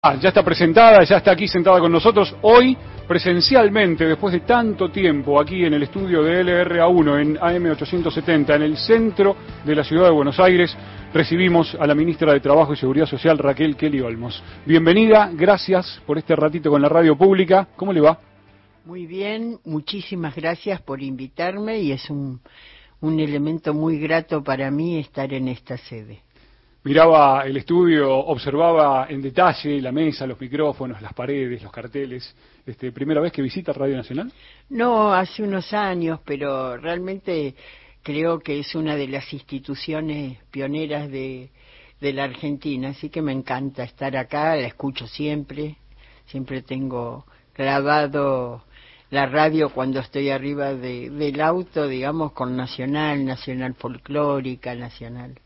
Ah, ya está presentada, ya está aquí sentada con nosotros hoy presencialmente, después de tanto tiempo, aquí en el estudio de LRA1 en AM870, en el centro de la ciudad de Buenos Aires, recibimos a la ministra de Trabajo y Seguridad Social, Raquel Kelly Olmos. Bienvenida, gracias por este ratito con la radio pública. ¿Cómo le va? Muy bien, muchísimas gracias por invitarme y es un, un elemento muy grato para mí estar en esta sede miraba el estudio, observaba en detalle la mesa, los micrófonos, las paredes, los carteles. Este, ¿Primera vez que visita Radio Nacional? No, hace unos años, pero realmente creo que es una de las instituciones pioneras de, de la Argentina, así que me encanta estar acá, la escucho siempre, siempre tengo grabado la radio cuando estoy arriba de, del auto, digamos, con Nacional, Nacional Folclórica, Nacional.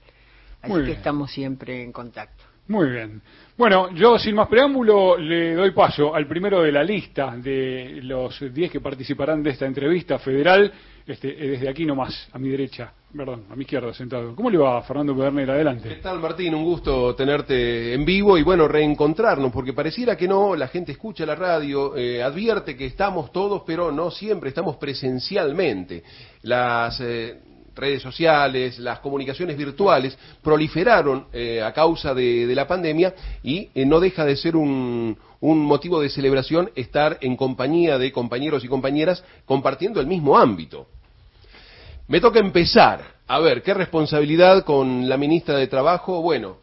Así que estamos siempre en contacto. Muy bien. Bueno, yo sin más preámbulo le doy paso al primero de la lista de los 10 que participarán de esta entrevista federal, este, desde aquí nomás, a mi derecha, perdón, a mi izquierda sentado. ¿Cómo le va Fernando Pederner? Adelante. ¿Qué tal Martín? Un gusto tenerte en vivo y bueno, reencontrarnos, porque pareciera que no, la gente escucha la radio, eh, advierte que estamos todos, pero no siempre, estamos presencialmente. Las... Eh, redes sociales, las comunicaciones virtuales proliferaron eh, a causa de, la pandemia y eh, no deja de ser un, un, motivo de celebración estar en compañía de compañeros y compañeras compartiendo el mismo ámbito. Me toca empezar. A ver, ¿qué responsabilidad con la ministra de Trabajo? Bueno,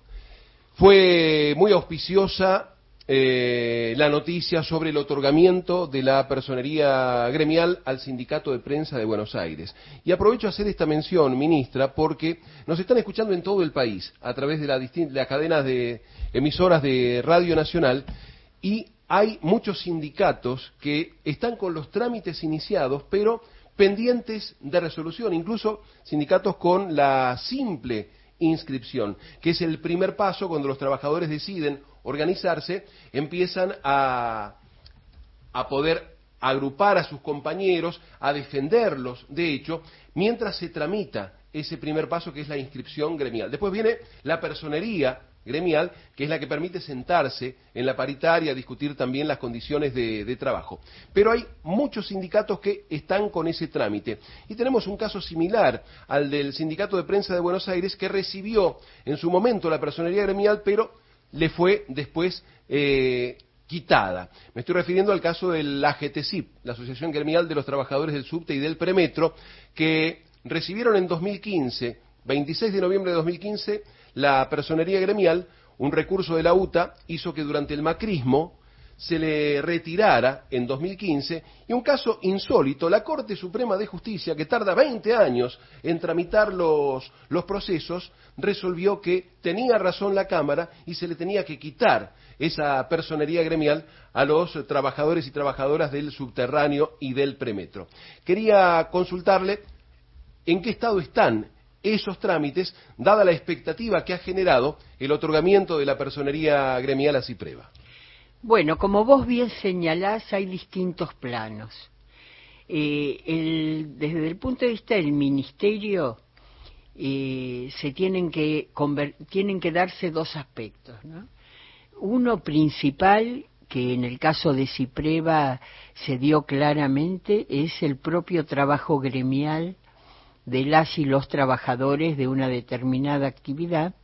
fue muy auspiciosa eh, la noticia sobre el otorgamiento de la personería gremial al Sindicato de Prensa de Buenos Aires. Y aprovecho a hacer esta mención, ministra, porque nos están escuchando en todo el país a través de las cadenas de emisoras de Radio Nacional y hay muchos sindicatos que están con los trámites iniciados, pero pendientes de resolución, incluso sindicatos con la simple inscripción, que es el primer paso cuando los trabajadores deciden organizarse, empiezan a, a poder agrupar a sus compañeros, a defenderlos, de hecho, mientras se tramita ese primer paso que es la inscripción gremial. Después viene la personería gremial, que es la que permite sentarse en la paritaria discutir también las condiciones de, trabajo. Pero hay muchos sindicatos que están con ese trámite. Y tenemos un caso similar al del Sindicato de Prensa de Buenos Aires, que recibió en su momento la personería gremial, pero le fue después eh, quitada. Me estoy refiriendo al caso del AGTCIP, la Asociación Gremial de los Trabajadores del Subte y del Premetro, que recibieron en 2015, 26 de noviembre de 2015, la personería gremial, un recurso de la UTA hizo que durante el macrismo se le retirara en 2015 y un caso insólito, la Corte Suprema de Justicia, que tarda 20 años en tramitar los, los procesos, resolvió que tenía razón la Cámara y se le tenía que quitar esa personería gremial a los trabajadores y trabajadoras del subterráneo y del premetro. Quería consultarle en qué estado están esos trámites, dada la expectativa que ha generado el otorgamiento de la personería gremial a Cipreva. Bueno, como vos bien señalás, hay distintos planos. Eh, desde el punto de vista del ministerio, eh, se tienen que, darse dos aspectos. Uno principal, que en el caso de Cipreva se dio claramente, es el propio trabajo gremial de las y los trabajadores de una determinada actividad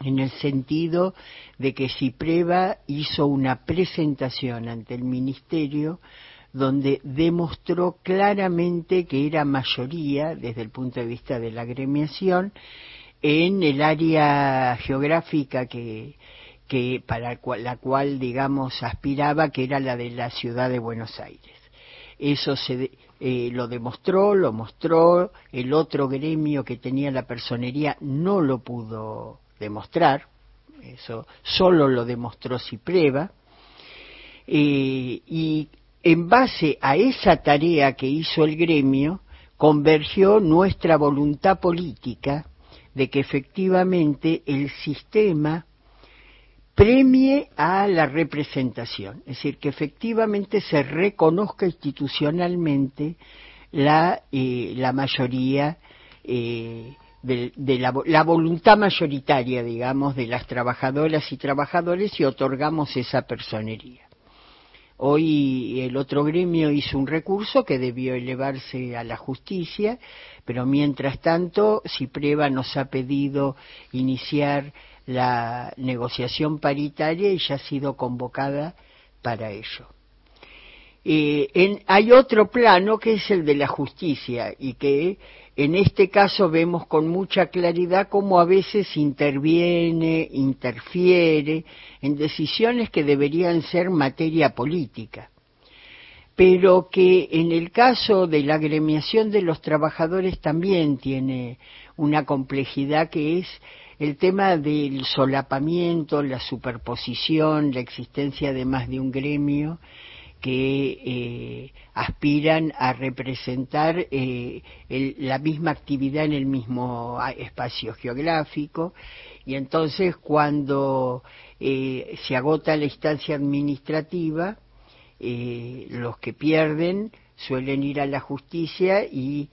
en el sentido de que Cipreva hizo una presentación ante el Ministerio donde demostró claramente que era mayoría, desde el punto de vista de la agremiación, en el área geográfica que, que para la cual, digamos, aspiraba, que era la de la ciudad de Buenos Aires. Eso se, eh, lo demostró, lo mostró, el otro gremio que tenía la personería no lo pudo demostrar, eso solo lo demostró Cipreva, eh, y en base a esa tarea que hizo el gremio, convergió nuestra voluntad política de que efectivamente el sistema premie a la representación, es decir, que efectivamente se reconozca institucionalmente la, eh, la mayoría eh, de, la, la, voluntad mayoritaria, digamos, de las trabajadoras y trabajadores y otorgamos esa personería. Hoy el otro gremio hizo un recurso que debió elevarse a la justicia, pero mientras tanto Cipreva nos ha pedido iniciar la negociación paritaria y ya ha sido convocada para ello. Eh, hay otro plano que es el de la justicia y que en este caso vemos con mucha claridad cómo a veces interviene, interfiere en decisiones que deberían ser materia política, pero que en el caso de la agremiación de los trabajadores también tiene una complejidad que es el tema del solapamiento, la superposición, la existencia de más de un gremio, que eh, aspiran a representar eh, la misma actividad en el mismo ah, espacio geográfico. Y entonces cuando eh, se agota la instancia administrativa los que pierden suelen ir a la justicia y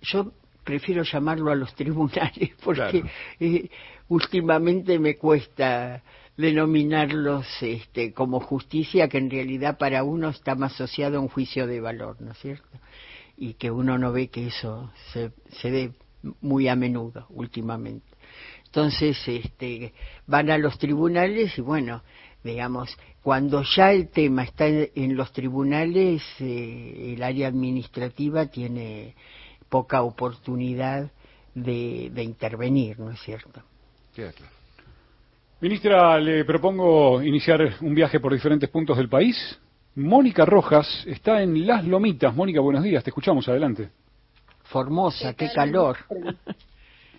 yo prefiero llamarlo a los tribunales porque últimamente me cuesta denominarlos este, como justicia que en realidad para uno está más asociado a un juicio de valor, ¿no es cierto? Y que uno no ve que eso se, se dé muy a menudo últimamente. Entonces, este, van a los tribunales y bueno, digamos, cuando ya el tema está en, los tribunales, eh, el área administrativa tiene poca oportunidad de, intervenir, ¿no es cierto? claro. Ministra, le propongo iniciar un viaje por diferentes puntos del país. Mónica Rojas está en Las Lomitas. Mónica, buenos días, te escuchamos, adelante. Formosa, qué, calor.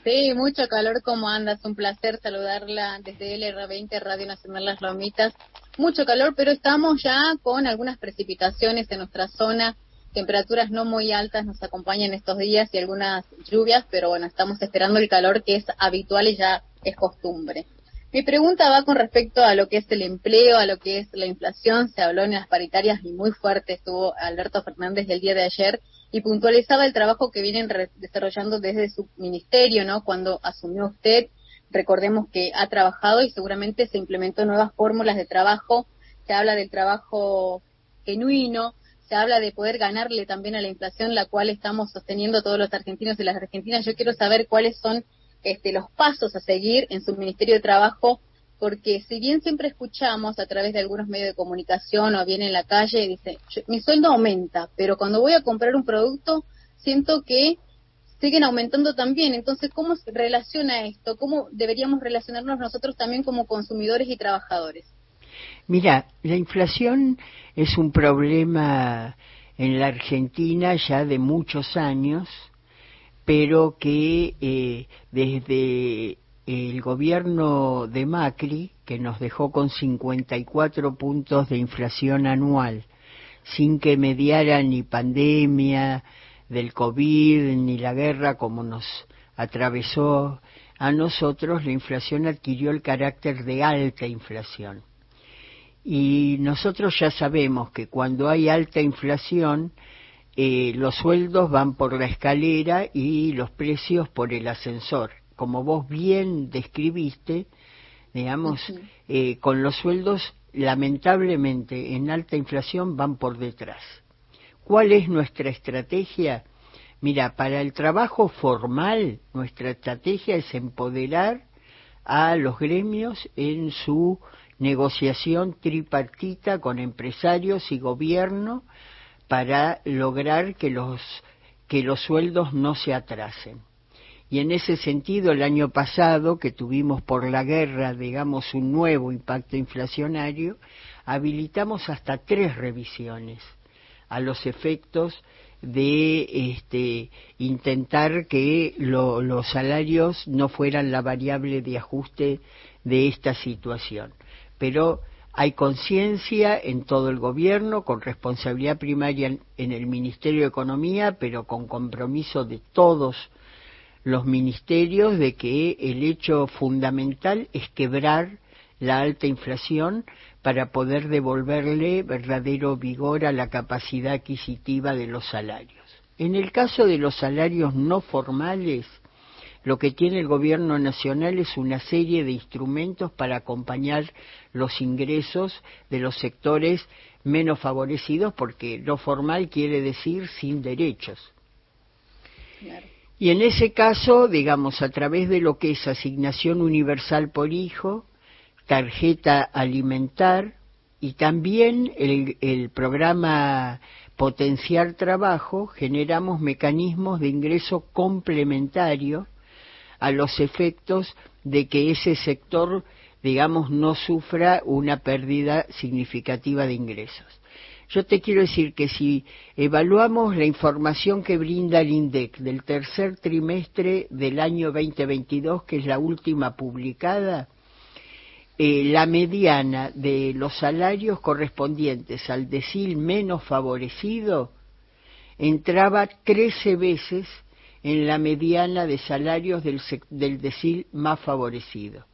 Sí, mucho calor, ¿cómo andas? Un placer saludarla desde LR20 Radio Nacional Las Lomitas. Mucho calor, pero estamos ya con algunas precipitaciones en nuestra zona. Temperaturas no muy altas nos acompañan estos días y algunas lluvias, pero bueno, estamos esperando el calor que es habitual y ya es costumbre. Mi pregunta va con respecto a lo que es el empleo, a lo que es la inflación. Se habló en las paritarias y muy fuerte estuvo Alberto Fernández el día de ayer y puntualizaba el trabajo que vienen desarrollando desde su ministerio, ¿no? Cuando asumió usted, recordemos que ha trabajado y seguramente se implementó nuevas fórmulas de trabajo. Se habla del trabajo genuino, se habla de poder ganarle también a la inflación, la cual estamos sosteniendo todos los argentinos y las argentinas. Yo quiero saber cuáles son este, los pasos a seguir en su Ministerio de Trabajo, porque si bien siempre escuchamos a través de algunos medios de comunicación o bien en la calle, dice, mi sueldo aumenta, pero cuando voy a comprar un producto siento que siguen aumentando también. Entonces, ¿cómo se relaciona esto? ¿Cómo deberíamos relacionarnos nosotros también como consumidores y trabajadores? Mira, la inflación es un problema en la Argentina ya de muchos años pero que eh, desde el gobierno de Macri, que nos dejó con 54 puntos de inflación anual, sin que mediara ni pandemia del COVID ni la guerra como nos atravesó a nosotros, la inflación adquirió el carácter de alta inflación. Y nosotros ya sabemos que cuando hay alta inflación, eh, los sueldos van por la escalera y los precios por el ascensor. Como vos bien describiste, digamos, eh, con los sueldos lamentablemente en alta inflación van por detrás. ¿Cuál es nuestra estrategia? Mira, para el trabajo formal, nuestra estrategia es empoderar a los gremios en su negociación tripartita con empresarios y gobierno para lograr que los, que los sueldos no se atrasen. Y en ese sentido, el año pasado, que tuvimos por la guerra, digamos, un nuevo impacto inflacionario, habilitamos hasta tres revisiones a los efectos de este, intentar que los salarios no fueran la variable de ajuste de esta situación. Pero hay conciencia en todo el gobierno, con responsabilidad primaria en, el Ministerio de Economía, pero con compromiso de todos los ministerios de que el hecho fundamental es quebrar la alta inflación para poder devolverle verdadero vigor a la capacidad adquisitiva de los salarios. En el caso de los salarios no formales, lo que tiene el gobierno nacional es una serie de instrumentos para acompañar los ingresos de los sectores menos favorecidos, porque lo formal quiere decir sin derechos. Y en ese caso, digamos, a través de lo que es asignación universal por hijo, tarjeta alimentar y también el, el programa Potenciar Trabajo, generamos mecanismos de ingreso complementario a los efectos de que ese sector, digamos, no sufra una pérdida significativa de ingresos. Yo te quiero decir que si evaluamos la información que brinda el INDEC del tercer trimestre del año 2022, que es la última publicada, eh, la mediana de los salarios correspondientes al decil menos favorecido entraba 13 veces en la mediana de salarios del, del decil más favorecido.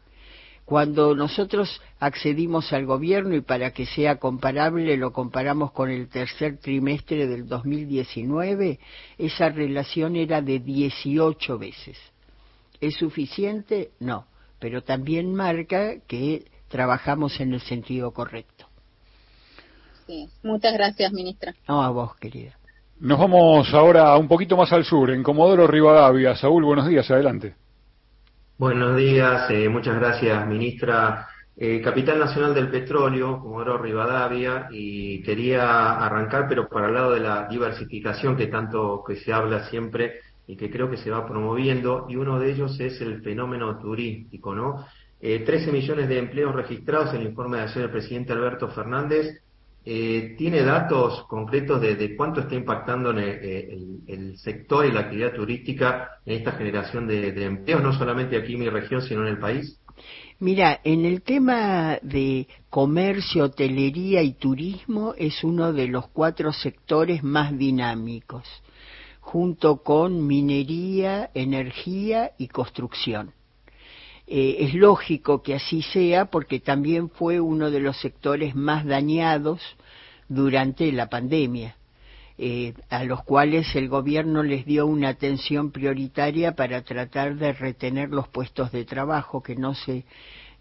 Cuando nosotros accedimos al gobierno y para que sea comparable lo comparamos con el tercer trimestre del 2019, esa relación era de 18 veces. ¿Es suficiente? No, pero también marca que trabajamos en el sentido correcto. Sí, muchas gracias, ministra. No, a vos, querida. Nos vamos ahora un poquito más al sur, en Comodoro Rivadavia. Saúl, buenos días, adelante. Buenos días, eh, muchas gracias, ministra. Eh, Capital Nacional del Petróleo, Comodoro Rivadavia, y quería arrancar, pero para el lado de la diversificación que tanto que se habla siempre y que creo que se va promoviendo, y uno de ellos es el fenómeno turístico, ¿no? Eh, 13 millones de empleos registrados en el informe de ayer del presidente Alberto Fernández, eh, ¿Tiene datos concretos de, cuánto está impactando en el, sector y la actividad turística en esta generación de, de, empleos, no solamente aquí en mi región, sino en el país? Mira, en el tema de comercio, hotelería y turismo es uno de los cuatro sectores más dinámicos, junto con minería, energía y construcción. Eh, es lógico que así sea porque también fue uno de los sectores más dañados durante la pandemia, eh, a los cuales el gobierno les dio una atención prioritaria para tratar de retener los puestos de trabajo, que no se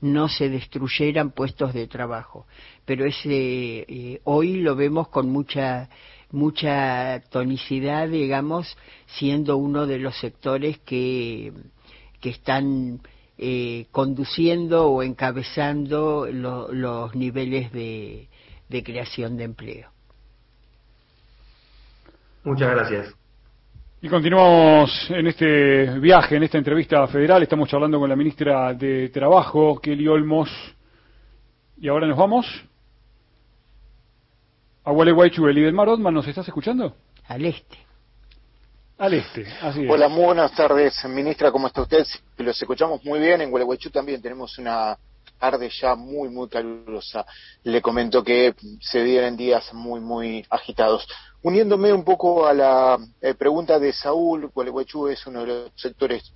no se destruyeran puestos de trabajo. Pero ese, eh, hoy lo vemos con mucha mucha tonicidad, digamos, siendo uno de los sectores que, que están eh, conduciendo o encabezando los niveles de, creación de empleo. Muchas gracias. Y continuamos en este viaje, en esta entrevista federal. Estamos charlando con la ministra de Trabajo, Kelly Olmos. Y ahora nos vamos a Gualeguaychú. El Mar Otman, ¿nos estás escuchando? Al este. Al este, así Hola, muy buenas tardes, ministra, ¿cómo está usted? Los escuchamos muy bien, en Gualeguaychú también tenemos una tarde ya muy, muy calurosa. Le comento que se vienen días muy, muy agitados. Uniéndome un poco a la eh, pregunta de Saúl, Gualeguaychú es uno de los sectores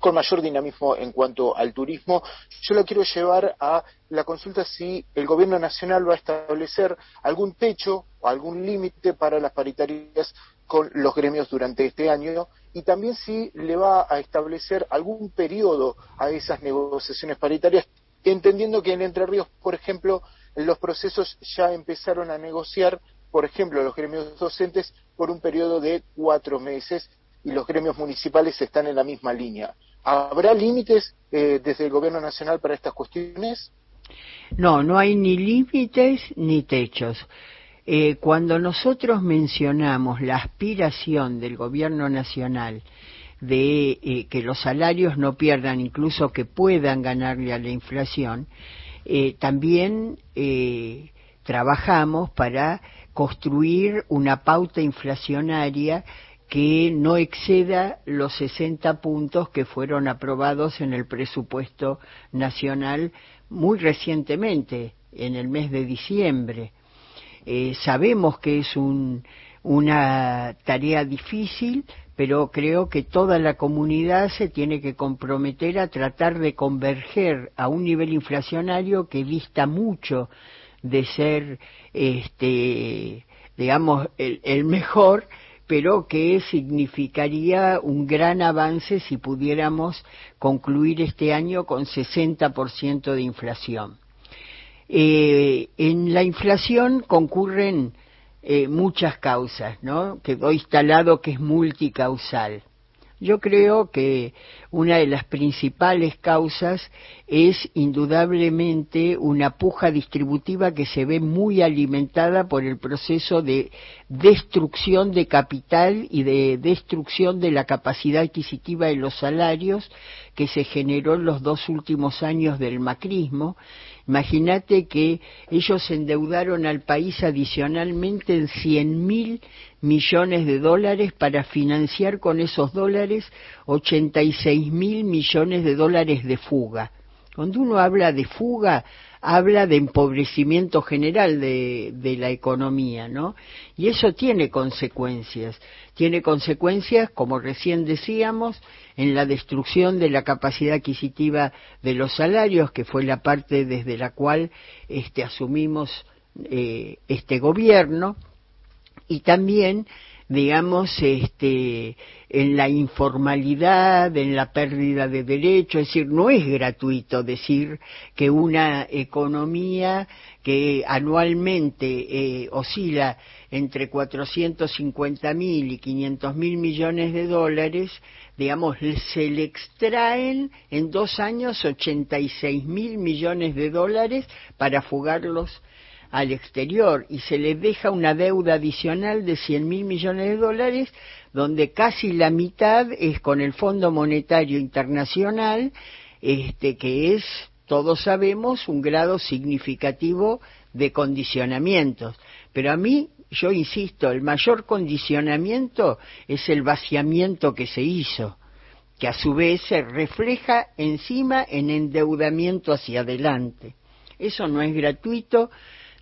con mayor dinamismo en cuanto al turismo. Yo lo quiero llevar a la consulta si el gobierno nacional va a establecer algún techo o algún límite para las paritarias con los gremios durante este año y también si le va a establecer algún periodo a esas negociaciones paritarias, entendiendo que en Entre Ríos, por ejemplo, los procesos ya empezaron a negociar, por ejemplo, los gremios docentes por un periodo de cuatro meses y los gremios municipales están en la misma línea. ¿Habrá límites eh, desde el Gobierno Nacional para estas cuestiones? No, no hay ni límites ni techos. Eh, cuando nosotros mencionamos la aspiración del gobierno nacional de eh, que los salarios no pierdan, incluso que puedan ganarle a la inflación, eh, también trabajamos para construir una pauta inflacionaria que no exceda los 60 puntos que fueron aprobados en el presupuesto nacional muy recientemente, en el mes de diciembre. Eh, sabemos que es una tarea difícil, pero creo que toda la comunidad se tiene que comprometer a tratar de converger a un nivel inflacionario que vista mucho de ser, este, digamos, el, mejor, pero que significaría un gran avance si pudiéramos concluir este año con 60% de inflación. Eh, en la inflación concurren eh, muchas causas, ¿no? Quedó instalado que es multicausal. Yo creo que una de las principales causas es indudablemente una puja distributiva que se ve muy alimentada por el proceso de destrucción de capital y de destrucción de la capacidad adquisitiva de los salarios que se generó en los dos últimos años del macrismo. Imagínate que ellos endeudaron al país adicionalmente en 100 mil millones de dólares para financiar con esos dólares 86 mil millones de dólares de fuga. Cuando uno habla de fuga, habla de empobrecimiento general de, la economía, ¿no? Y eso tiene consecuencias. Tiene consecuencias, como recién decíamos, en la destrucción de la capacidad adquisitiva de los salarios, que fue la parte desde la cual este, asumimos eh, este gobierno, y también digamos, este, en la informalidad, en la pérdida de derechos, es decir, no es gratuito decir que una economía que anualmente eh, oscila entre 450 mil y 500 mil millones de dólares, digamos, se le extraen en dos años 86 mil millones de dólares para fugarlos al exterior y se les deja una deuda adicional de 100 mil millones de dólares, donde casi la mitad es con el Fondo Monetario Internacional, este, que es, todos sabemos, un grado significativo de condicionamientos. Pero a mí, yo insisto, el mayor condicionamiento es el vaciamiento que se hizo que a su vez se refleja encima en endeudamiento hacia adelante. Eso no es gratuito,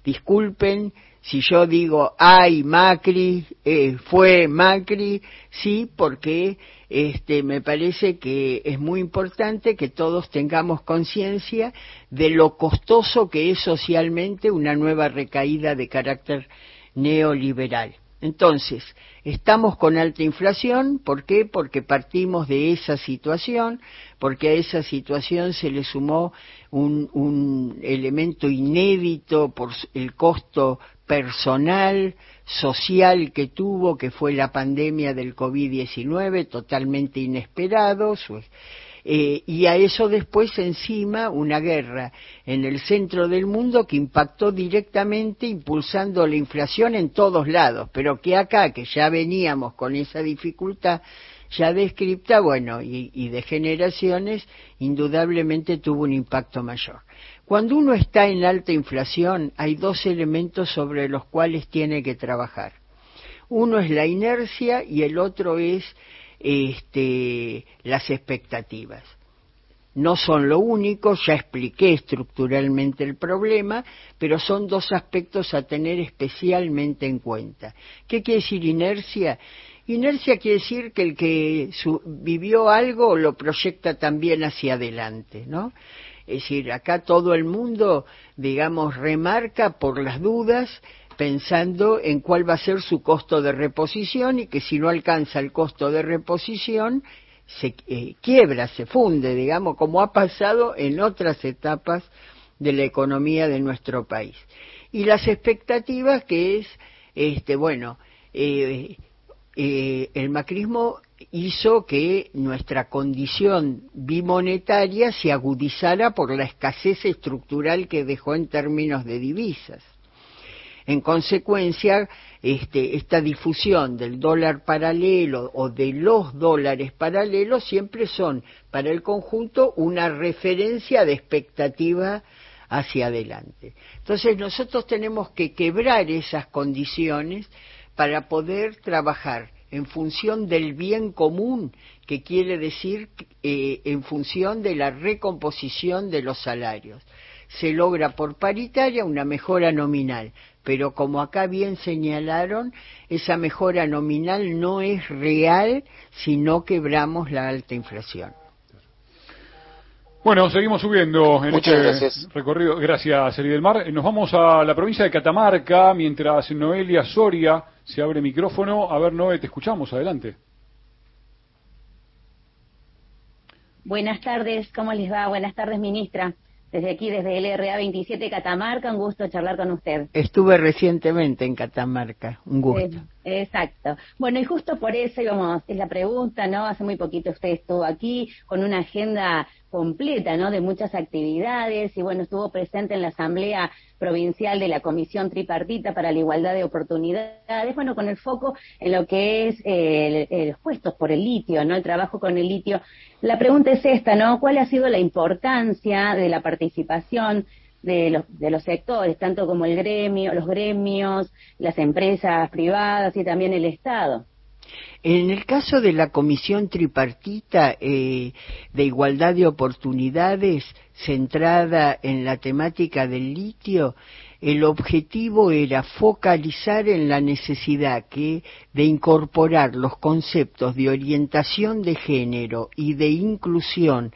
disculpen si yo digo, ay, Macri, eh, fue Macri, sí, porque este, me parece que es muy importante que todos tengamos conciencia de lo costoso que es socialmente una nueva recaída de carácter neoliberal. Entonces, estamos con alta inflación, ¿por qué? Porque partimos de esa situación, porque a esa situación se le sumó un, un elemento inédito por el costo personal, social que tuvo, que fue la pandemia del COVID-19, totalmente inesperado, eh, y a eso después encima una guerra en el centro del mundo que impactó directamente impulsando la inflación en todos lados, pero que acá, que ya veníamos con esa dificultad ya descripta, bueno, y, y de generaciones, indudablemente tuvo un impacto mayor. Cuando uno está en alta inflación, hay dos elementos sobre los cuales tiene que trabajar. Uno es la inercia y el otro es este, las expectativas. No son lo único, ya expliqué estructuralmente el problema, pero son dos aspectos a tener especialmente en cuenta. ¿Qué quiere decir inercia? Inercia quiere decir que el que vivió algo lo proyecta también hacia adelante, ¿no? Es decir, acá todo el mundo, digamos, remarca por las dudas pensando en cuál va a ser su costo de reposición y que si no alcanza el costo de reposición se eh, quiebra, se funde, digamos, como ha pasado en otras etapas de la economía de nuestro país. Y las expectativas que es, este, bueno, eh, eh, el macrismo hizo que nuestra condición bimonetaria se agudizara por la escasez estructural que dejó en términos de divisas. En consecuencia, este, esta difusión del dólar paralelo o de los dólares paralelos siempre son para el conjunto una referencia de expectativa hacia adelante. Entonces nosotros tenemos que quebrar esas condiciones para poder trabajar en función del bien común, que quiere decir eh, en función de la recomposición de los salarios. Se logra por paritaria una mejora nominal, pero como acá bien señalaron, esa mejora nominal no es real si no quebramos la alta inflación. Bueno, seguimos subiendo en este recorrido. Gracias, Eli del Mar. Nos vamos a la provincia de Catamarca, mientras Noelia Soria se abre micrófono. A ver, Noé, te escuchamos. Adelante. Buenas tardes, ¿cómo les va? Buenas tardes, ministra. Desde aquí, desde el LRA 27 Catamarca, un gusto charlar con usted. Estuve recientemente en Catamarca, un gusto. exacto. Bueno, y justo por eso íbamos, es la pregunta, ¿no? Hace muy poquito usted estuvo aquí con una agenda completa, ¿no? De muchas actividades y bueno, estuvo presente en la Asamblea Provincial de la Comisión Tripartita para la Igualdad de Oportunidades, bueno, con el foco en lo que es eh, los puestos por el litio, ¿no? El trabajo con el litio. La pregunta es esta, ¿no? ¿Cuál ha sido la importancia de la participación de los, de los sectores, tanto como el gremio, los gremios, las empresas privadas y también el Estado? En el caso de la Comisión Tripartita eh, de Igualdad de Oportunidades, centrada en la temática del litio, el objetivo era focalizar en la necesidad que, de incorporar los conceptos de orientación de género y de inclusión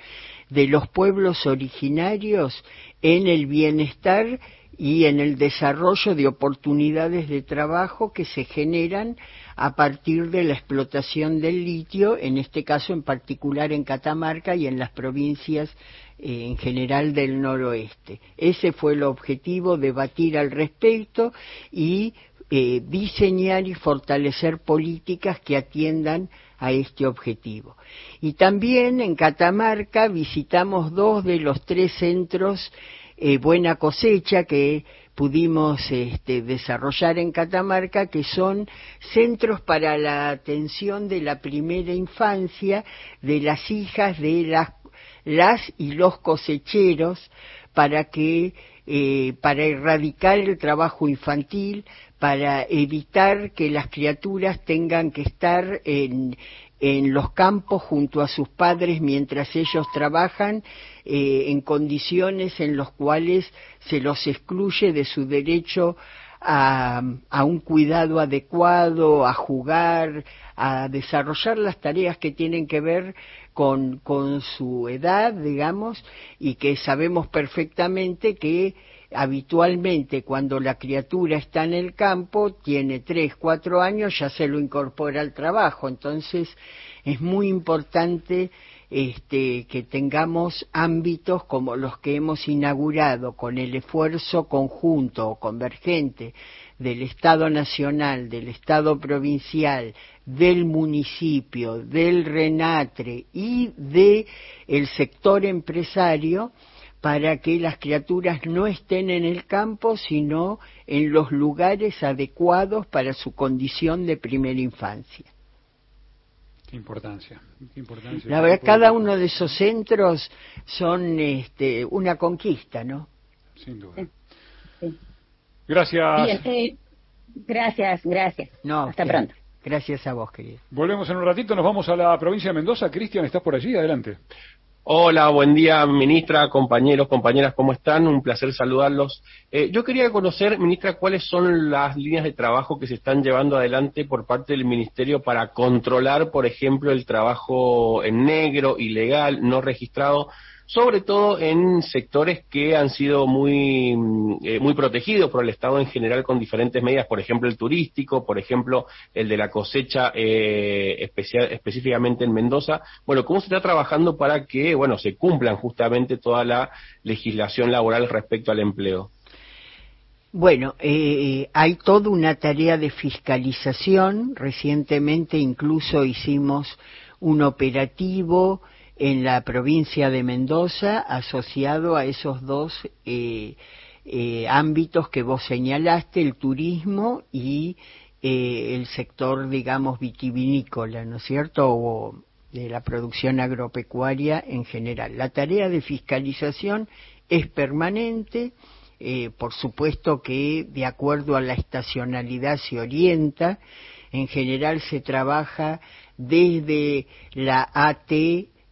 de los pueblos originarios en el bienestar y en el desarrollo de oportunidades de trabajo que se generan a partir de la explotación del litio, en este caso en particular en Catamarca y en las provincias eh, en general del noroeste. Ese fue el objetivo, debatir al respecto y eh, diseñar y fortalecer políticas que atiendan a este objetivo. Y también en Catamarca visitamos dos de los tres centros eh, Buena Cosecha que pudimos este, desarrollar en Catamarca, que son centros para la atención de la primera infancia de las hijas de las, las y los cosecheros, para que eh, para erradicar el trabajo infantil, para evitar que las criaturas tengan que estar en, en los campos junto a sus padres mientras ellos trabajan eh, en condiciones en las cuales se los excluye de su derecho a, a, un cuidado adecuado, a jugar, a desarrollar las tareas que tienen que ver con, con su edad, digamos, y que sabemos perfectamente que habitualmente cuando la criatura está en el campo, tiene tres, cuatro años, ya se lo incorpora al trabajo. Entonces, es muy importante este, que tengamos ámbitos como los que hemos inaugurado con el esfuerzo conjunto o convergente del Estado Nacional, del Estado Provincial, del municipio, del RENATRE y del el sector empresario, para que las criaturas no estén en el campo, sino en los lugares adecuados para su condición de primera infancia. Qué importancia, importancia. La verdad, cada uno de esos centros son este, una conquista, ¿no? Sin duda. Gracias. Eh, gracias, gracias. No, Hasta pronto. Gracias a vos, querido. Volvemos en un ratito, nos vamos a la provincia de Mendoza. Cristian, ¿estás por allí? Adelante. Hola, buen día, ministra, compañeros, compañeras, ¿cómo están? Un placer saludarlos. Eh, yo quería conocer, ministra, cuáles son las líneas de trabajo que se están llevando adelante por parte del Ministerio para controlar, por ejemplo, el trabajo en negro, ilegal, no registrado sobre todo en sectores que han sido muy, mm, eh, muy protegidos por el Estado en general con diferentes medidas, por ejemplo el turístico, por ejemplo el de la cosecha eh, especial, específicamente en Mendoza. Bueno, ¿cómo se está trabajando para que, bueno, se cumplan justamente toda la legislación laboral respecto al empleo? Bueno, eh, hay toda una tarea de fiscalización. Recientemente incluso hicimos un operativo en la provincia de Mendoza asociado a esos dos eh, eh, ámbitos que vos señalaste, el turismo y eh, el sector, digamos, vitivinícola, ¿no es cierto? O de la producción agropecuaria en general. La tarea de fiscalización es permanente, por supuesto que de acuerdo a la estacionalidad se orienta, en general se trabaja desde la AT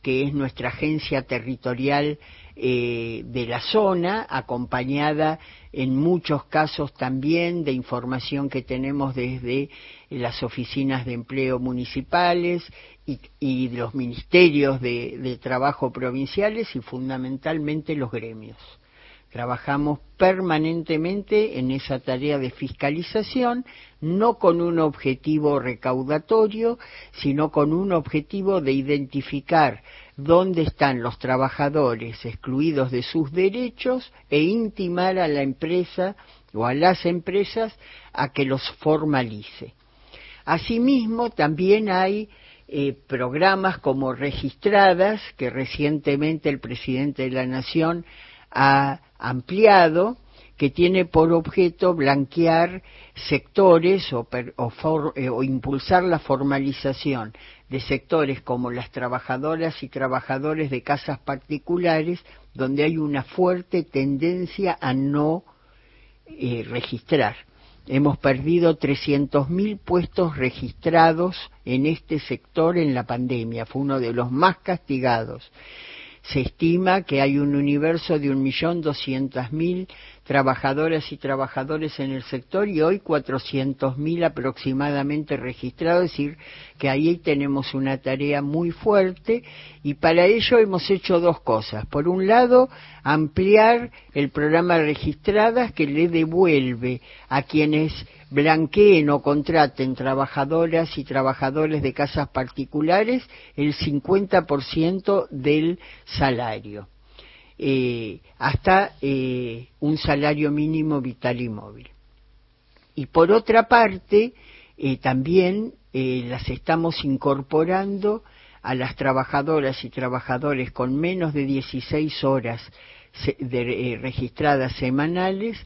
que es nuestra agencia territorial eh, de la zona, acompañada en muchos casos también de información que tenemos desde las oficinas de empleo municipales y, y los ministerios de trabajo provinciales y fundamentalmente los gremios. Trabajamos permanentemente en esa tarea de fiscalización, no con un objetivo recaudatorio, sino con un objetivo de identificar dónde están los trabajadores excluidos de sus derechos e intimar a la empresa o a las empresas a que los formalice. Asimismo, también hay eh, programas como registradas que recientemente el presidente de la Nación ha ampliado que tiene por objeto blanquear sectores o, eh, o, impulsar la formalización de sectores como las trabajadoras y trabajadores de casas particulares, donde hay una fuerte tendencia a no eh, registrar. Hemos perdido 300.000 puestos registrados en este sector en la pandemia, fue uno de los más castigados se estima que hay un universo de un millón doscientas mil trabajadoras y trabajadores en el sector y hoy cuatrocientos mil aproximadamente registrados, es decir, que ahí tenemos una tarea muy fuerte y para ello hemos hecho dos cosas. Por un lado, ampliar el programa registradas que le devuelve a quienes blanqueen o contraten trabajadoras y trabajadores de casas particulares el 50% del salario, eh, hasta eh, un salario mínimo vital y móvil. Y por otra parte, eh, también las estamos incorporando a las trabajadoras y trabajadores con menos de 16 horas registradas semanales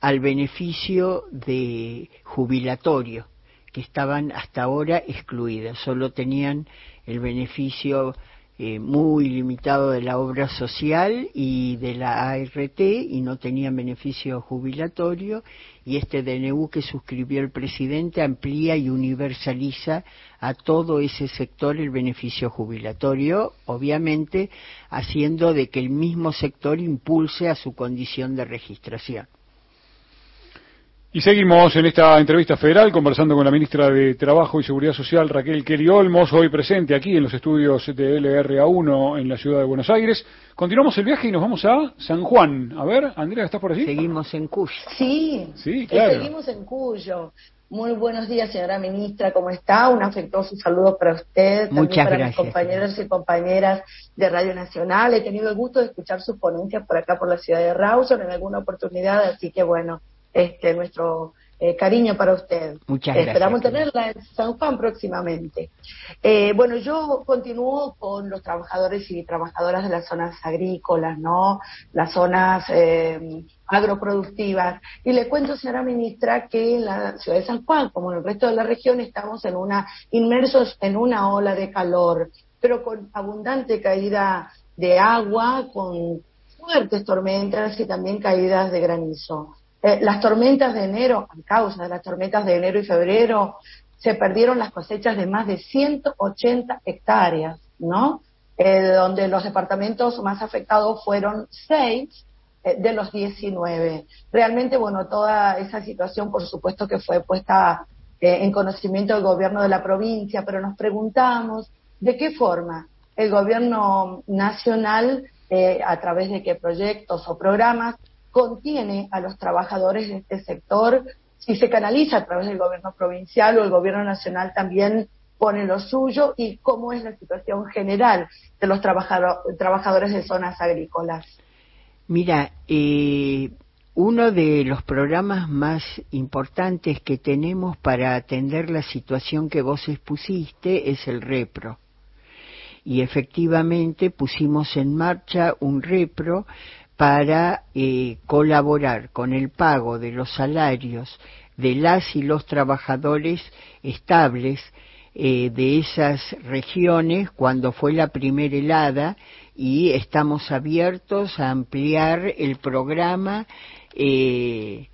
al beneficio de jubilatorio, que estaban hasta ahora excluidas, solo tenían el beneficio eh, muy limitado de la obra social y de la ART y no tenían beneficio jubilatorio y este DNU que suscribió el presidente amplía y universaliza a todo ese sector el beneficio jubilatorio, obviamente haciendo de que el mismo sector impulse a su condición de registración. Y seguimos en esta entrevista federal conversando con la ministra de Trabajo y Seguridad Social, Raquel Kelly Olmos, hoy presente aquí en los estudios de LRA1 en la ciudad de Buenos Aires. Continuamos el viaje y nos vamos a San Juan. A ver, Andrea, ¿estás por allí? Seguimos en Cuyo. Sí, sí claro. seguimos en Cuyo. Muy buenos días, señora ministra, ¿cómo está? Un afectuoso saludo para usted, también para mis compañeros y compañeras de Radio Nacional. He tenido el gusto de escuchar sus ponencias por acá, por la ciudad de Rawson, en alguna oportunidad, así que bueno, este, nuestro eh, cariño para usted. Muchas gracias. Esperamos tenerla en San Juan próximamente. Eh, bueno, yo continúo con los trabajadores y trabajadoras de las zonas agrícolas, ¿no? Las zonas eh, agroproductivas. Y le cuento, señora ministra, que en la ciudad de San Juan, como en el resto de la región, estamos en una, inmersos en una ola de calor, pero con abundante caída de agua, con fuertes tormentas y también caídas de granizo. Eh, las tormentas de enero, a causa de las tormentas de enero y febrero, se perdieron las cosechas de más de 180 hectáreas, ¿no? Eh, donde los departamentos más afectados fueron seis eh, de los 19. Realmente, bueno, toda esa situación, por supuesto, que fue puesta en conocimiento del gobierno de la provincia, pero nos preguntamos de qué forma el gobierno nacional, a través de qué proyectos o programas, contiene a los trabajadores de este sector, si se canaliza a través del gobierno provincial o el gobierno nacional también pone lo suyo y cómo es la situación general de los trabajadores de zonas agrícolas. Mira, eh, uno de los programas más importantes que tenemos para atender la situación que vos expusiste es el REPRO. Y efectivamente pusimos en marcha un REPRO para eh, colaborar con el pago de los salarios de las y los trabajadores estables eh, de esas regiones cuando fue la primera helada y estamos abiertos a ampliar el programa eh,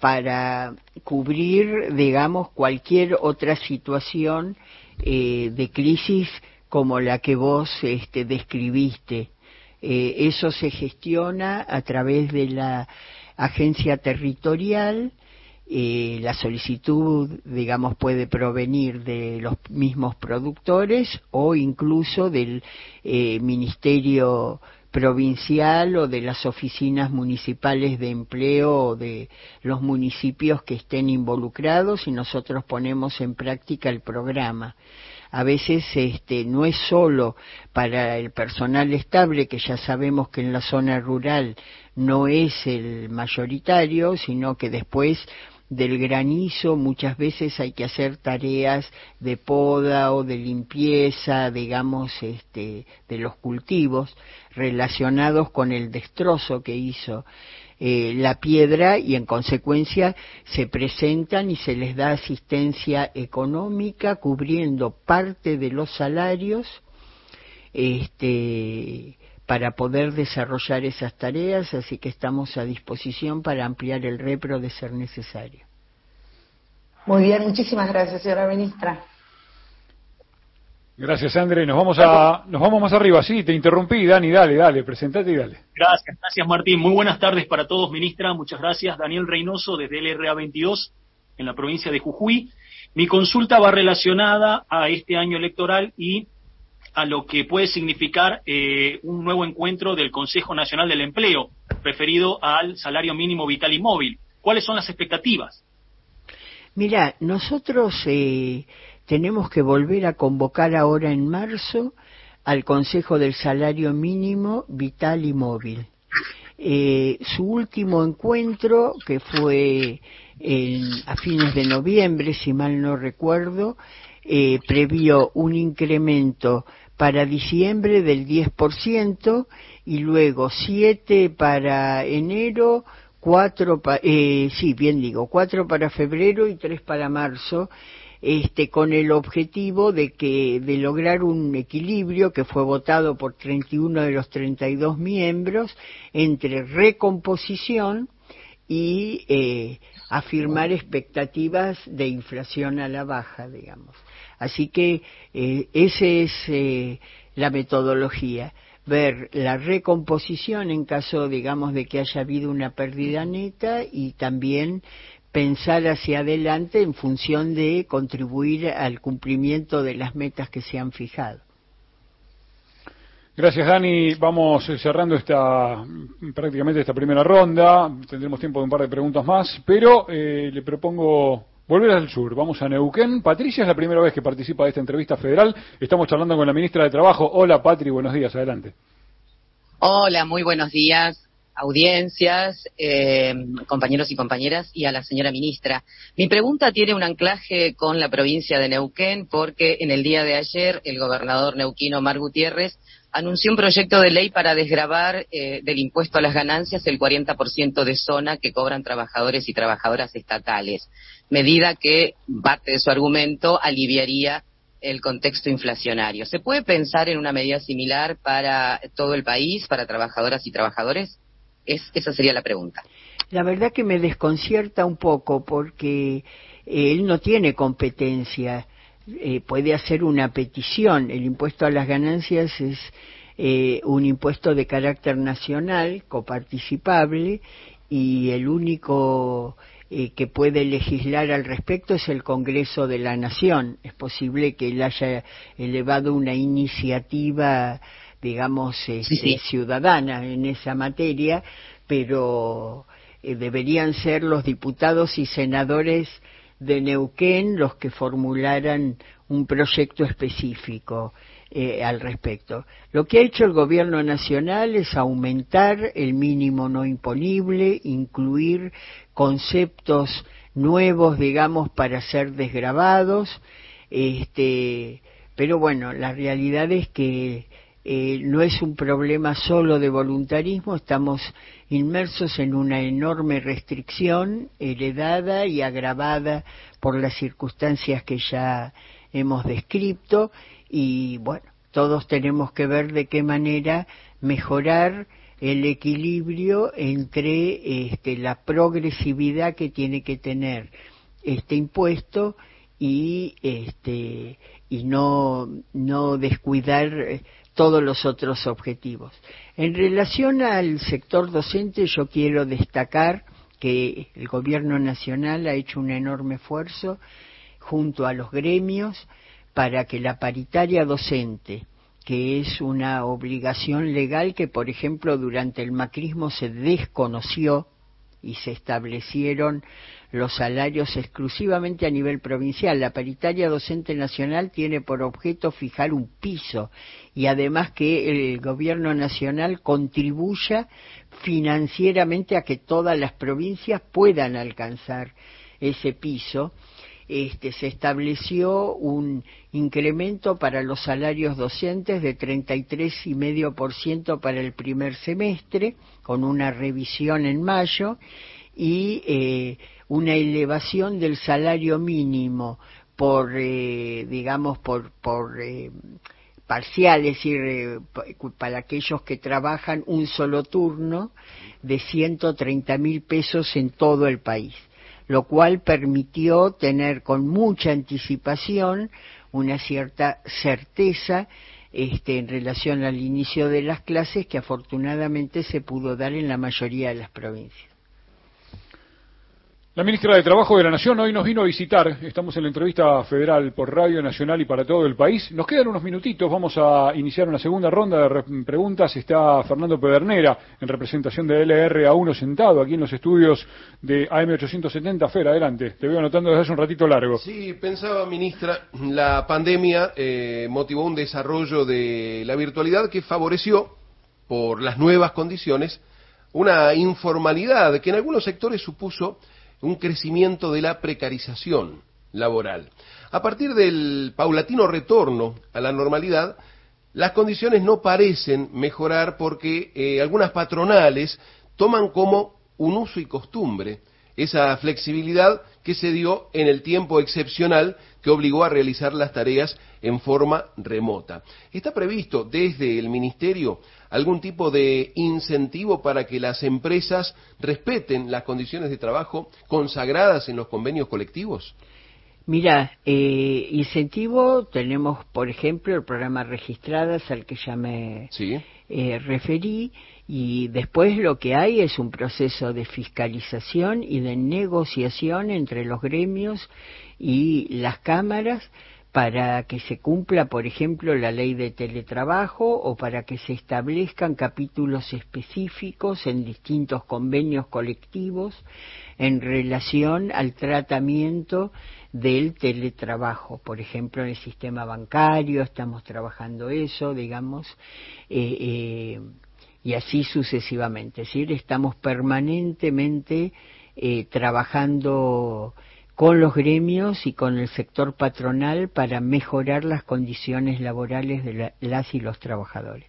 para cubrir, digamos, cualquier otra situación de crisis como la que vos este, describiste Eh, eso se gestiona a través de la agencia territorial. Eh, la solicitud, digamos, puede provenir de los mismos productores o incluso del eh, Ministerio provincial o de las oficinas municipales de empleo o de los municipios que estén involucrados y nosotros ponemos en práctica el programa a veces este, no es solo para el personal estable, que ya sabemos que en la zona rural no es el mayoritario, sino que después del granizo muchas veces hay que hacer tareas de poda o de limpieza, digamos, este, de los cultivos relacionados con el destrozo que hizo eh, la piedra y en consecuencia se presentan y se les da asistencia económica cubriendo parte de los salarios este, para poder desarrollar esas tareas, así que estamos a disposición para ampliar el repro de ser necesario. Muy bien, muchísimas gracias, señora ministra. Gracias, André. Nos vamos a, nos vamos más arriba. Sí, te interrumpí, Dani, dale, dale, presentate y dale. Gracias, gracias, Martín. Muy buenas tardes para todos, ministra. Muchas gracias. Daniel Reynoso, desde LRA 22, en la provincia de Jujuy. Mi consulta va relacionada a este año electoral y a lo que puede significar eh, un nuevo encuentro del Consejo Nacional del Empleo, referido al salario mínimo vital y móvil. ¿Cuáles son las expectativas? Mira, nosotros eh, tenemos que volver a convocar ahora en marzo al Consejo del Salario Mínimo Vital y Móvil. Eh, su último encuentro, que fue a fines de noviembre, si mal no recuerdo, eh, previó un incremento para diciembre del 10% y luego 7 para enero, 4 eh, sí, bien digo, 4 para febrero y 3 para marzo este, con el objetivo de que de lograr un equilibrio que fue votado por 31 de los 32 miembros entre recomposición y eh, afirmar expectativas de inflación a la baja, digamos. Así que eh, esa es eh, la metodología ver la recomposición en caso, digamos, de que haya habido una pérdida neta y también pensar hacia adelante en función de contribuir al cumplimiento de las metas que se han fijado. Gracias, Dani. Vamos cerrando esta prácticamente esta primera ronda. Tendremos tiempo de un par de preguntas más, pero eh, le propongo volver al sur. Vamos a Neuquén. Patricia es la primera vez que participa de esta entrevista federal. Estamos charlando con la ministra de Trabajo. Hola, Patri. Buenos días. Adelante. Hola, muy buenos días audiencias, eh, compañeros y compañeras, y a la señora ministra. Mi pregunta tiene un anclaje con la provincia de Neuquén, porque en el día de ayer el gobernador neuquino Mar Gutiérrez anunció un proyecto de ley para desgravar eh, del impuesto a las ganancias el 40% de zona que cobran trabajadores y trabajadoras estatales, medida que, parte de su argumento, aliviaría el contexto inflacionario. ¿Se puede pensar en una medida similar para todo el país, para trabajadoras y trabajadores? Esa sería la pregunta. La verdad que me desconcierta un poco porque eh, él no tiene competencia. Eh, puede hacer una petición. El impuesto a las ganancias es eh, un impuesto de carácter nacional, coparticipable, y el único que puede legislar al respecto es el Congreso de la Nación. Es posible que él haya elevado una iniciativa digamos, este, ciudadana en esa materia, pero eh, deberían ser los diputados y senadores de Neuquén los que formularan un proyecto específico eh, al respecto. Lo que ha hecho el gobierno nacional es aumentar el mínimo no imponible, incluir conceptos nuevos, digamos, para ser desgravados, este, pero bueno, la realidad es que eh, no es un problema solo de voluntarismo, estamos inmersos en una enorme restricción heredada y agravada por las circunstancias que ya hemos descrito y bueno, todos tenemos que ver de qué manera mejorar el equilibrio entre este, la progresividad que tiene que tener este impuesto y este y no no descuidar todos los otros objetivos. En relación al sector docente, yo quiero destacar que el Gobierno Nacional ha hecho un enorme esfuerzo junto a los gremios para que la paritaria docente, que es una obligación legal que, por ejemplo, durante el macrismo se desconoció y se establecieron los salarios exclusivamente a nivel provincial. La paritaria docente nacional tiene por objeto fijar un piso y además que el gobierno nacional contribuya financieramente a que todas las provincias puedan alcanzar ese piso este, se estableció un incremento para los salarios docentes de 33,5% para el primer semestre, con una revisión en mayo, y eh, una elevación del salario mínimo por, eh, digamos, por, eh, parcial, es decir, para aquellos que trabajan un solo turno, de 130 mil pesos en todo el país lo cual permitió tener con mucha anticipación una cierta certeza este, en relación al inicio de las clases que afortunadamente se pudo dar en la mayoría de las provincias. La ministra de Trabajo de la Nación hoy nos vino a visitar. Estamos en la entrevista federal por Radio Nacional y para todo el país. Nos quedan unos minutitos. Vamos a iniciar una segunda ronda de preguntas. Está Fernando Pedernera en representación de LRA1 sentado aquí en los estudios de AM870. Fer, adelante. Te veo anotando desde hace un ratito largo. Sí, pensaba, ministra, la pandemia eh, motivó un desarrollo de la virtualidad que favoreció, por las nuevas condiciones, una informalidad que en algunos sectores supuso un crecimiento de la precarización laboral. A partir del paulatino retorno a la normalidad, las condiciones no parecen mejorar porque eh, algunas patronales toman como un uso y costumbre esa flexibilidad que se dio en el tiempo excepcional que obligó a realizar las tareas en forma remota. ¿Está previsto desde el Ministerio algún tipo de incentivo para que las empresas respeten las condiciones de trabajo consagradas en los convenios colectivos? Mira, eh, incentivo tenemos, por ejemplo, el programa Registradas al que ya me eh, referí y después lo que hay es un proceso de fiscalización y de negociación entre los gremios y las cámaras para que se cumpla, por ejemplo, la ley de teletrabajo o para que se establezcan capítulos específicos en distintos convenios colectivos en relación al tratamiento del teletrabajo. Por ejemplo, en el sistema bancario estamos trabajando eso, digamos, eh, eh, y así sucesivamente. Es decir, estamos permanentemente eh, trabajando con los gremios y con el sector patronal para mejorar las condiciones laborales de las y los trabajadores.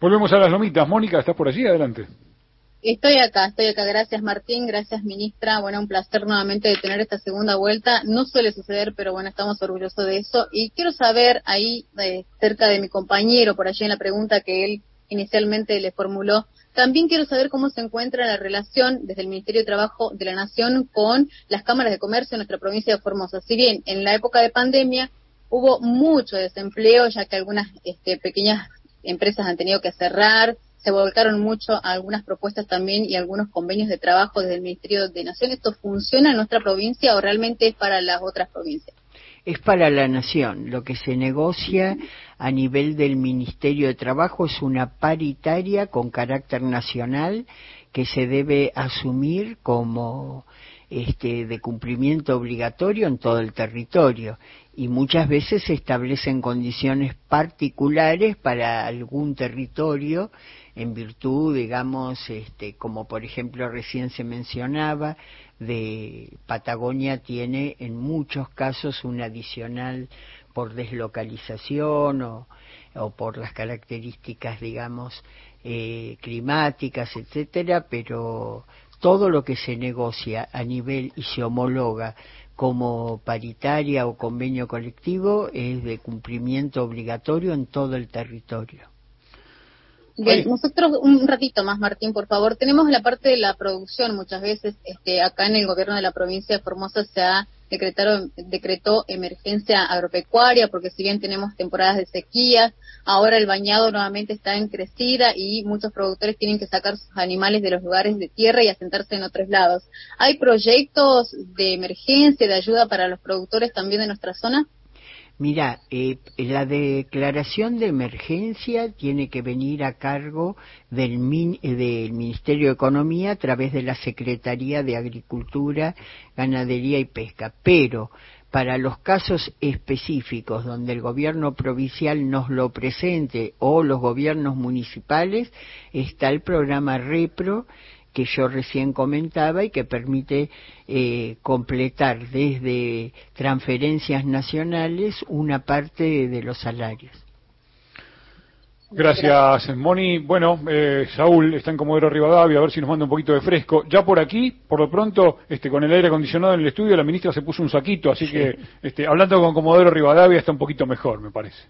Volvemos a las lomitas. Mónica, ¿estás por allí? Adelante. Estoy acá, estoy acá. Gracias Martín, gracias ministra. Bueno, un placer nuevamente de tener esta segunda vuelta. No suele suceder, pero bueno, estamos orgullosos de eso. Y quiero saber ahí, eh, cerca de mi compañero, por allí en la pregunta que él inicialmente le formuló, también quiero saber cómo se encuentra la relación desde el Ministerio de Trabajo de la Nación con las cámaras de comercio en nuestra provincia de Formosa. Si bien en la época de pandemia hubo mucho desempleo, ya que algunas este, pequeñas empresas han tenido que cerrar, se volcaron mucho algunas propuestas también y algunos convenios de trabajo desde el Ministerio de Nación. ¿Esto funciona en nuestra provincia o realmente es para las otras provincias? Es para la nación. Lo que se negocia a nivel del Ministerio de Trabajo es una paritaria con carácter nacional que se debe asumir como este, de cumplimiento obligatorio en todo el territorio y muchas veces se establecen condiciones particulares para algún territorio en virtud, digamos, este, como por ejemplo recién se mencionaba, de Patagonia tiene en muchos casos un adicional por deslocalización o, por las características, digamos, eh, climáticas, etcétera, pero todo lo que se negocia a nivel y se homologa como paritaria o convenio colectivo es de cumplimiento obligatorio en todo el territorio. Bien, nosotros un ratito más, Martín, por favor. Tenemos la parte de la producción muchas veces. Este, acá en el gobierno de la provincia de Formosa se ha decretaron, decretó emergencia agropecuaria, porque si bien tenemos temporadas de sequía, ahora el bañado nuevamente está en crecida y muchos productores tienen que sacar sus animales de los lugares de tierra y asentarse en otros lados. ¿Hay proyectos de emergencia, de ayuda para los productores también de nuestra zona? Mira, eh, la declaración de emergencia tiene que venir a cargo del, eh, del, Ministerio de Economía a través de la Secretaría de Agricultura, Ganadería y Pesca. Pero para los casos específicos donde el gobierno provincial nos lo presente o los gobiernos municipales, está el programa REPRO que yo recién comentaba y que permite eh, completar desde transferencias nacionales una parte de los salarios. Gracias, Moni. Bueno, eh, Saúl está en Comodoro Rivadavia, a ver si nos manda un poquito de fresco. Ya por aquí, por lo pronto, este, con el aire acondicionado en el estudio, la ministra se puso un saquito, así que este, hablando con Comodoro Rivadavia está un poquito mejor, me parece.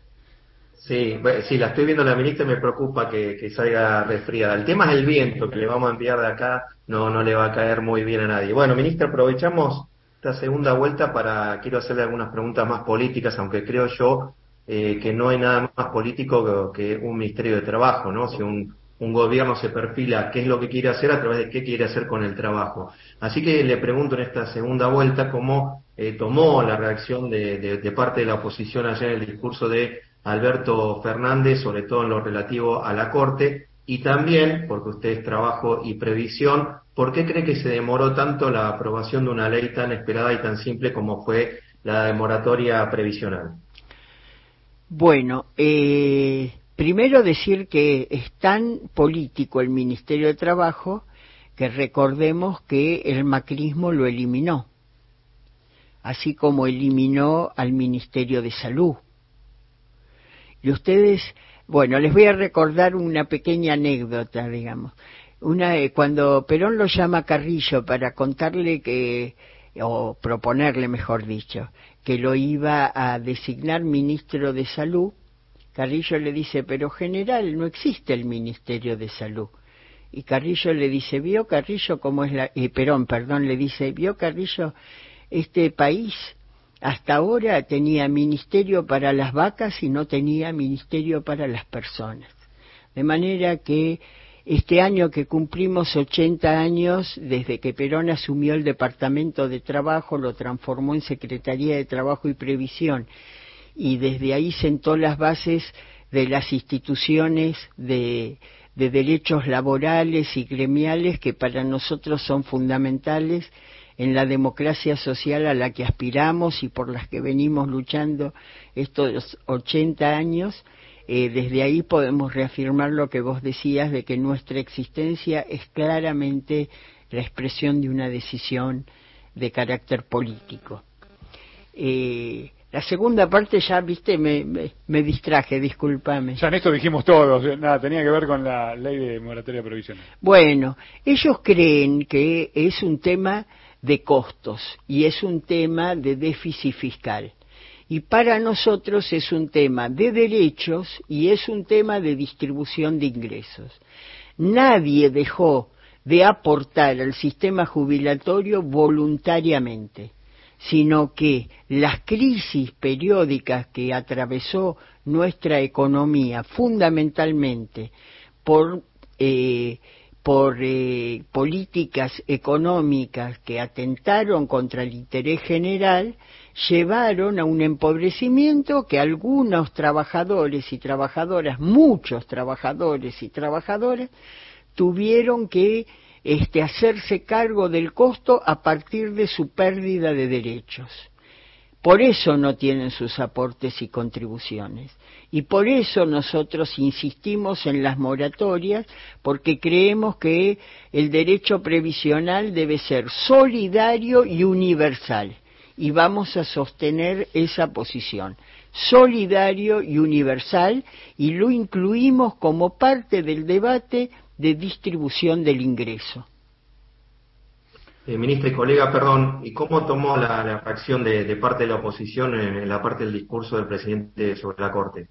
Sí, sí, la estoy viendo la ministra y me preocupa que, salga resfriada. El tema es el viento que le vamos a enviar de acá, no, no le va a caer muy bien a nadie. Bueno, ministra, aprovechamos esta segunda vuelta para, quiero hacerle algunas preguntas más políticas, aunque creo yo eh, que no hay nada más político que, un Ministerio de Trabajo, ¿no? Si un, un gobierno se perfila qué es lo que quiere hacer a través de qué quiere hacer con el trabajo. Así que le pregunto en esta segunda vuelta cómo eh, tomó la reacción de, de, parte de la oposición ayer en el discurso de Alberto Fernández, sobre todo en lo relativo a la Corte, y también, porque usted es trabajo y previsión, ¿por qué cree que se demoró tanto la aprobación de una ley tan esperada y tan simple como fue la de moratoria previsional? Bueno, eh, primero decir que es tan político el Ministerio de Trabajo que recordemos que el macrismo lo eliminó, así como eliminó al Ministerio de Salud y ustedes, bueno, les voy a recordar una pequeña anécdota, digamos. Una, eh, cuando Perón lo llama Carrillo para contarle que, o proponerle, mejor dicho, que lo iba a designar ministro de Salud, Carrillo le dice, pero general, no existe el Ministerio de Salud. Y Carrillo le dice, vio Carrillo cómo es la... Eh, Perón, perdón, le dice, vio Carrillo, este país hasta ahora tenía ministerio para las vacas y no tenía ministerio para las personas. De manera que este año que cumplimos 80 años desde que Perón asumió el Departamento de Trabajo, lo transformó en Secretaría de Trabajo y Previsión y desde ahí sentó las bases de las instituciones de, de derechos laborales y gremiales que para nosotros son fundamentales en la democracia social a la que aspiramos y por las que venimos luchando estos 80 años, eh, desde ahí podemos reafirmar lo que vos decías de que nuestra existencia es claramente la expresión de una decisión de carácter político. Eh, la segunda parte ya, viste, me, me, distraje, discúlpame. Ya en esto dijimos todos, nada, tenía que ver con la ley de moratoria provisional. Bueno, ellos creen que es un tema de costos y es un tema de déficit fiscal. Y para nosotros es un tema de derechos y es un tema de distribución de ingresos. Nadie dejó de aportar al sistema jubilatorio voluntariamente, sino que las crisis periódicas que atravesó nuestra economía, fundamentalmente por eh, por eh, políticas económicas que atentaron contra el interés general, llevaron a un empobrecimiento que algunos trabajadores y trabajadoras, muchos trabajadores y trabajadoras, tuvieron que este, hacerse cargo del costo a partir de su pérdida de derechos. Por eso no tienen sus aportes y contribuciones. Y por eso nosotros insistimos en las moratorias, porque creemos que el derecho previsional debe ser solidario y universal. Y vamos a sostener esa posición solidario y universal y lo incluimos como parte del debate de distribución del ingreso. Eh, ministra y colega, perdón, ¿y cómo tomó la, reacción de, parte de la oposición en, la parte del discurso del presidente sobre la Corte?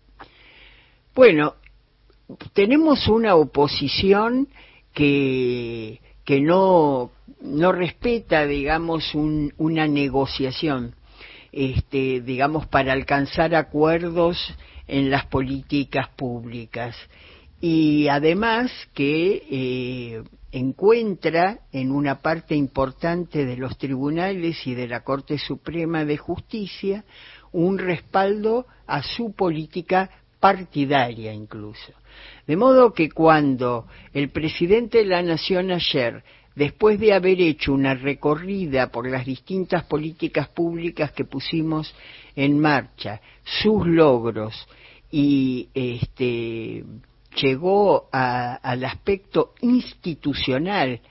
Bueno, tenemos una oposición que, que no, no respeta, digamos, una negociación, este, digamos, para alcanzar acuerdos en las políticas públicas. Y además que eh, encuentra en una parte importante de los tribunales y de la Corte Suprema de Justicia un respaldo a su política partidaria incluso. De modo que cuando el presidente de la Nación ayer, después de haber hecho una recorrida por las distintas políticas públicas que pusimos en marcha, sus logros y este llegó al aspecto institucional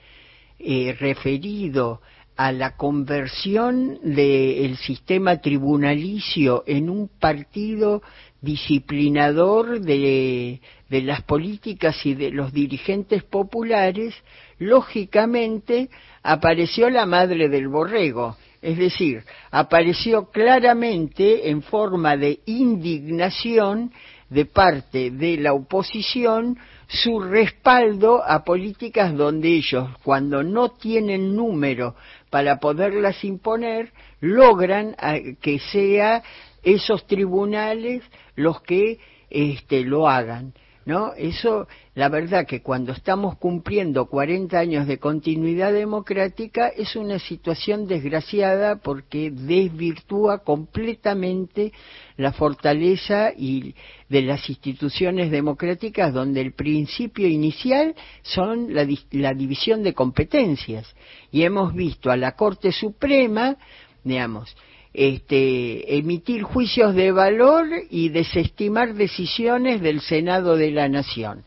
eh, referido a la conversión del sistema tribunalicio en un partido disciplinador de, de, las políticas y de los dirigentes populares, lógicamente apareció la madre del borrego, es decir, apareció claramente en forma de indignación de parte de la oposición su respaldo a políticas donde ellos, cuando no tienen número para poderlas imponer, logran eh, que sea esos tribunales los que este, lo hagan. ¿No? Eso, la verdad que cuando estamos cumpliendo 40 años de continuidad democrática es una situación desgraciada porque desvirtúa completamente la fortaleza y de las instituciones democráticas donde el principio inicial son la, la división de competencias. Y hemos visto a la Corte Suprema, digamos, este, emitir juicios de valor y desestimar decisiones del Senado de la Nación.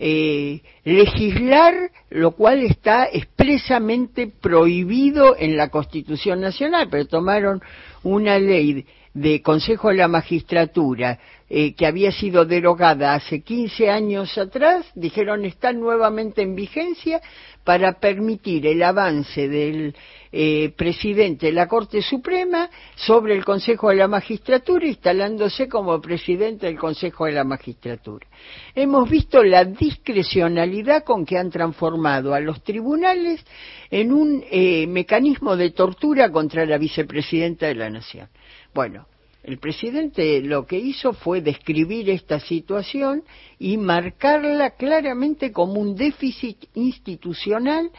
Eh, legislar, lo cual está expresamente prohibido en la Constitución Nacional, pero tomaron una ley de Consejo de la Magistratura eh, que había sido derogada hace 15 años atrás, dijeron está nuevamente en vigencia para permitir el avance del eh, presidente de la Corte Suprema sobre el Consejo de la Magistratura, instalándose como presidente del Consejo de la Magistratura. Hemos visto la discrecionalidad con que han transformado a los tribunales en un eh, mecanismo de tortura contra la vicepresidenta de la Nación. Bueno, el presidente lo que hizo fue describir esta situación y marcarla claramente como un déficit institucional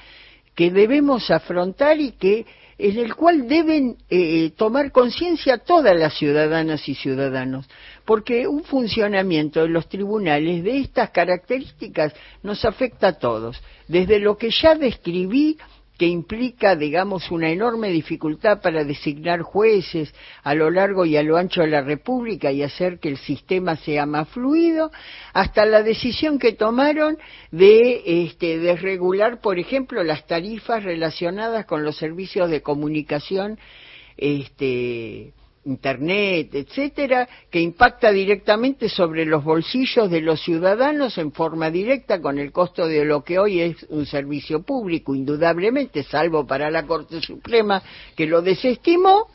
que debemos afrontar y que en el cual deben eh, tomar conciencia todas las ciudadanas y ciudadanos, porque un funcionamiento de los tribunales de estas características nos afecta a todos, desde lo que ya describí que implica, digamos, una enorme dificultad para designar jueces a lo largo y a lo ancho de la República y hacer que el sistema sea más fluido, hasta la decisión que tomaron de este, desregular, por ejemplo, las tarifas relacionadas con los servicios de comunicación este, Internet, etcétera, que impacta directamente sobre los bolsillos de los ciudadanos en forma directa con el costo de lo que hoy es un servicio público, indudablemente, salvo para la Corte Suprema que lo desestimó,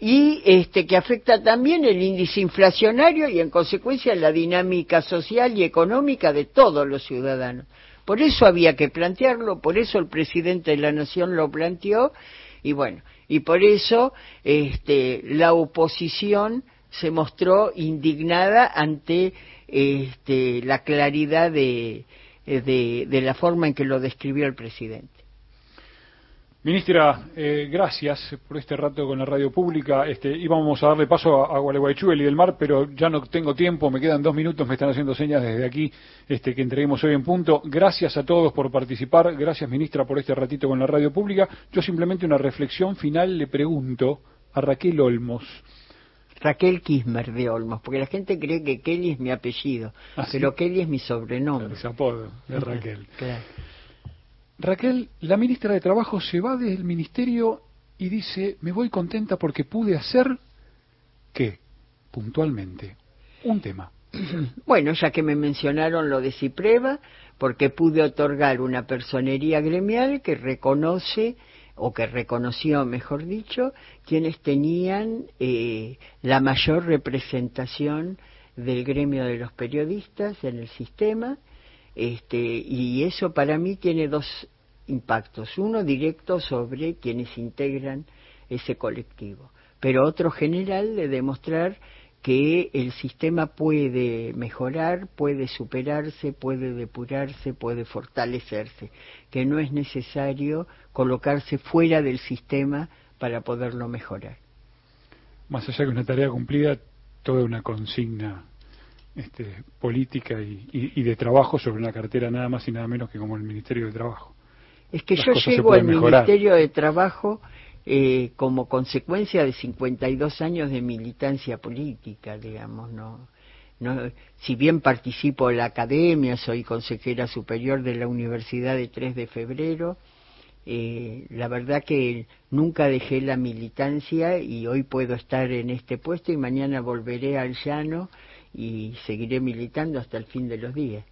y este, que afecta también el índice inflacionario y en consecuencia la dinámica social y económica de todos los ciudadanos. Por eso había que plantearlo, por eso el presidente de la Nación lo planteó, y bueno, y por eso este, la oposición se mostró indignada ante este, la claridad de, de, la forma en que lo describió el presidente. Ministra, eh, gracias por este rato con la radio pública. Este, íbamos a darle paso a, a Gualeguaychú, el y del Mar, pero ya no tengo tiempo, me quedan dos minutos, me están haciendo señas desde aquí este, que entreguemos hoy en punto. Gracias a todos por participar, gracias ministra por este ratito con la radio pública. Yo simplemente una reflexión final le pregunto a Raquel Olmos. Raquel Kismer de Olmos, porque la gente cree que Kelly es mi apellido, ¿Ah, pero Kelly es mi sobrenombre. Es apodo de Raquel. claro. Raquel, la ministra de Trabajo se va del ministerio y dice, me voy contenta porque pude hacer, ¿qué? Puntualmente, un tema. Bueno, ya que me mencionaron lo de Cipreva, porque pude otorgar una personería gremial que reconoce, o que reconoció, mejor dicho, quienes tenían eh, la mayor representación del gremio de los periodistas en el sistema, este, y eso para mí tiene dos impactos. Uno directo sobre quienes integran ese colectivo, pero otro general de demostrar que el sistema puede mejorar, puede superarse, puede depurarse, puede fortalecerse, que no es necesario colocarse fuera del sistema para poderlo mejorar. Más allá de una tarea cumplida, toda una consigna este, política y, de trabajo sobre una cartera nada más y nada menos que como el Ministerio de Trabajo. Es que yo llego al Ministerio de Trabajo eh, como consecuencia de 52 años de militancia política, digamos, no, no, si bien participo en la academia, soy consejera superior de la Universidad de 3 de Febrero, eh, la verdad que nunca dejé la militancia y hoy puedo estar en este puesto y mañana volveré al llano y seguiré militando hasta el fin de los días.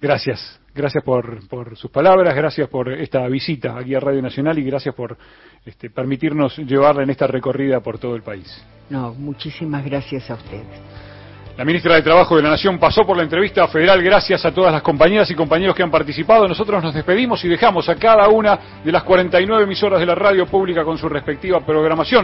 Gracias, gracias por, por sus palabras, gracias por esta visita aquí a Radio Nacional y gracias por este, permitirnos llevarla en esta recorrida por todo el país. No, muchísimas gracias a ustedes. La ministra de Trabajo de la Nación pasó por la entrevista federal. Gracias a todas las compañeras y compañeros que han participado. Nosotros nos despedimos y dejamos a cada una de las 49 emisoras de la radio pública con su respectiva programación.